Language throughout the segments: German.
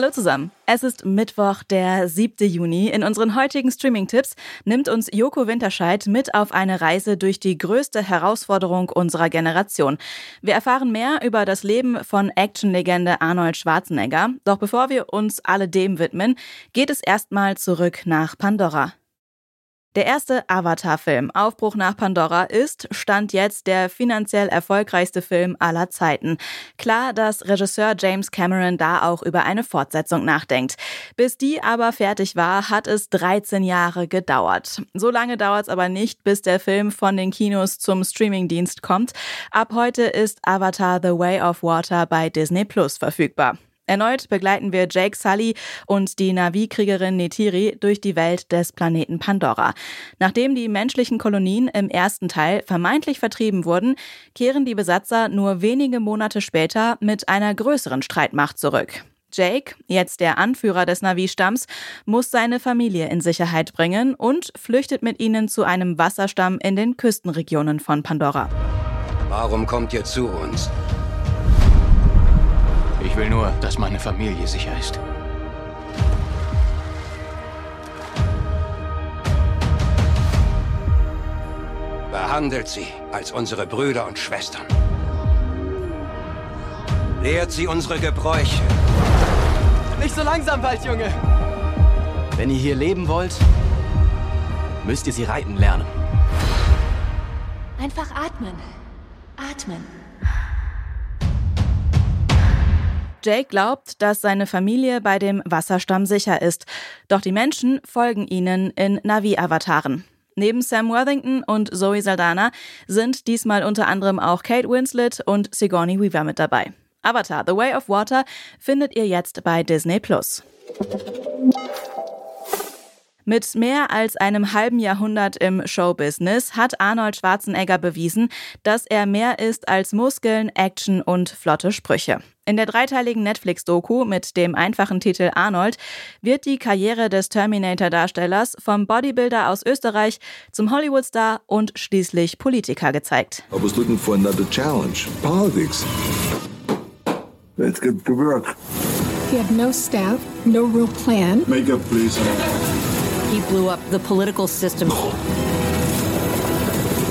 Hallo zusammen. Es ist Mittwoch, der 7. Juni. In unseren heutigen Streaming-Tipps nimmt uns Joko Winterscheid mit auf eine Reise durch die größte Herausforderung unserer Generation. Wir erfahren mehr über das Leben von Actionlegende Arnold Schwarzenegger. Doch bevor wir uns alle dem widmen, geht es erstmal zurück nach Pandora. Der erste Avatar-Film Aufbruch nach Pandora ist, stand jetzt, der finanziell erfolgreichste Film aller Zeiten. Klar, dass Regisseur James Cameron da auch über eine Fortsetzung nachdenkt. Bis die aber fertig war, hat es 13 Jahre gedauert. So lange dauert es aber nicht, bis der Film von den Kinos zum Streamingdienst kommt. Ab heute ist Avatar The Way of Water bei Disney Plus verfügbar. Erneut begleiten wir Jake Sully und die Navi-Kriegerin Netiri durch die Welt des Planeten Pandora. Nachdem die menschlichen Kolonien im ersten Teil vermeintlich vertrieben wurden, kehren die Besatzer nur wenige Monate später mit einer größeren Streitmacht zurück. Jake, jetzt der Anführer des Navi-Stamms, muss seine Familie in Sicherheit bringen und flüchtet mit ihnen zu einem Wasserstamm in den Küstenregionen von Pandora. Warum kommt ihr zu uns? Ich will nur, dass meine Familie sicher ist. Behandelt sie als unsere Brüder und Schwestern. Lehrt sie unsere Gebräuche. Nicht so langsam, Waldjunge! Wenn ihr hier leben wollt, müsst ihr sie reiten lernen. Einfach atmen. Atmen. Jake glaubt, dass seine Familie bei dem Wasserstamm sicher ist. Doch die Menschen folgen ihnen in Navi-Avataren. Neben Sam Worthington und Zoe Saldana sind diesmal unter anderem auch Kate Winslet und Sigourney Weaver mit dabei. Avatar The Way of Water findet ihr jetzt bei Disney Plus. Mit mehr als einem halben Jahrhundert im Showbusiness hat Arnold Schwarzenegger bewiesen, dass er mehr ist als Muskeln, Action und flotte Sprüche. In der dreiteiligen Netflix-Doku mit dem einfachen Titel Arnold wird die Karriere des Terminator-Darstellers vom Bodybuilder aus Österreich zum Hollywood-Star und schließlich Politiker gezeigt. I was looking for another challenge. Politics. Let's get to work. He had no staff, no real plan. Makeup, please. He blew up the political system.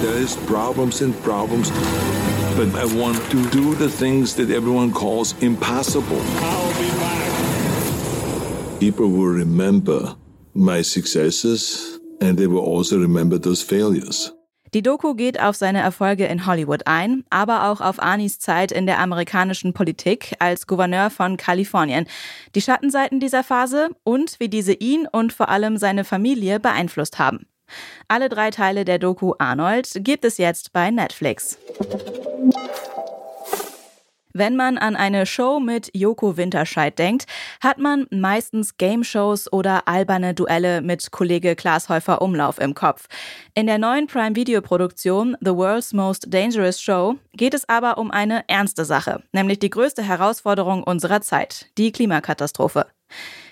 There is problems and problems, but I want to do the things that everyone calls impossible. People will remember my successes and they will also remember those failures. Die Doku geht auf seine Erfolge in Hollywood ein, aber auch auf Anis Zeit in der amerikanischen Politik als Gouverneur von Kalifornien, die Schattenseiten dieser Phase und wie diese ihn und vor allem seine Familie beeinflusst haben. Alle drei Teile der Doku Arnold gibt es jetzt bei Netflix. Wenn man an eine Show mit Joko Winterscheid denkt, hat man meistens Game-Shows oder alberne Duelle mit Kollege Klaas Häufer Umlauf im Kopf. In der neuen Prime-Video-Produktion The World's Most Dangerous Show geht es aber um eine ernste Sache, nämlich die größte Herausforderung unserer Zeit, die Klimakatastrophe.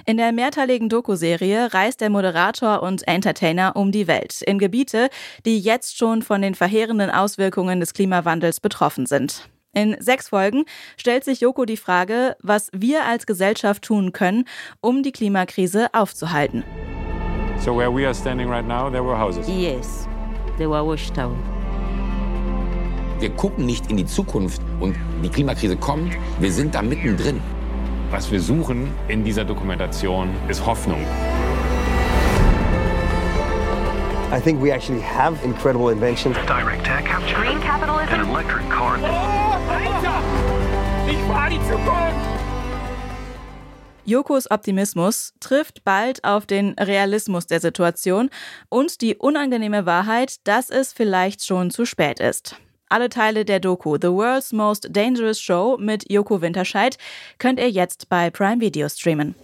In der mehrteiligen Doku-Serie reist der Moderator und Entertainer um die Welt, in Gebiete, die jetzt schon von den verheerenden Auswirkungen des Klimawandels betroffen sind. In sechs Folgen stellt sich Joko die Frage, was wir als Gesellschaft tun können, um die Klimakrise aufzuhalten. So where we are standing right now, there were houses. Yes, there were watchtower. Wir gucken nicht in die Zukunft und die Klimakrise kommt, wir sind da mittendrin. Was wir suchen in dieser Dokumentation ist Hoffnung. I think we actually have incredible inventions. Direct air capture. Green capitalism. An electric car. Ich war die Zukunft! Jokos Optimismus trifft bald auf den Realismus der Situation und die unangenehme Wahrheit, dass es vielleicht schon zu spät ist. Alle Teile der Doku The World's Most Dangerous Show mit Joko Winterscheid könnt ihr jetzt bei Prime Video streamen.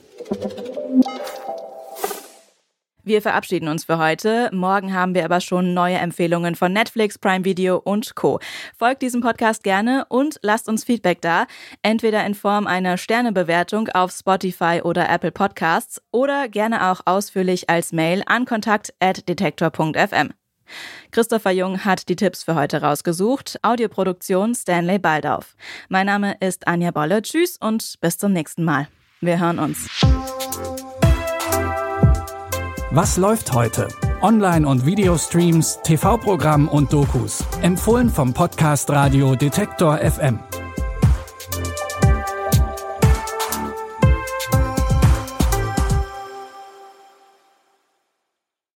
Wir verabschieden uns für heute. Morgen haben wir aber schon neue Empfehlungen von Netflix, Prime Video und Co. Folgt diesem Podcast gerne und lasst uns Feedback da. Entweder in Form einer Sternebewertung auf Spotify oder Apple Podcasts oder gerne auch ausführlich als Mail an kontakt.detektor.fm. Christopher Jung hat die Tipps für heute rausgesucht. Audioproduktion Stanley Baldauf. Mein Name ist Anja Bolle. Tschüss und bis zum nächsten Mal. Wir hören uns. Was läuft heute? Online- und Videostreams, TV-Programm und Dokus. Empfohlen vom Podcast Radio Detektor FM.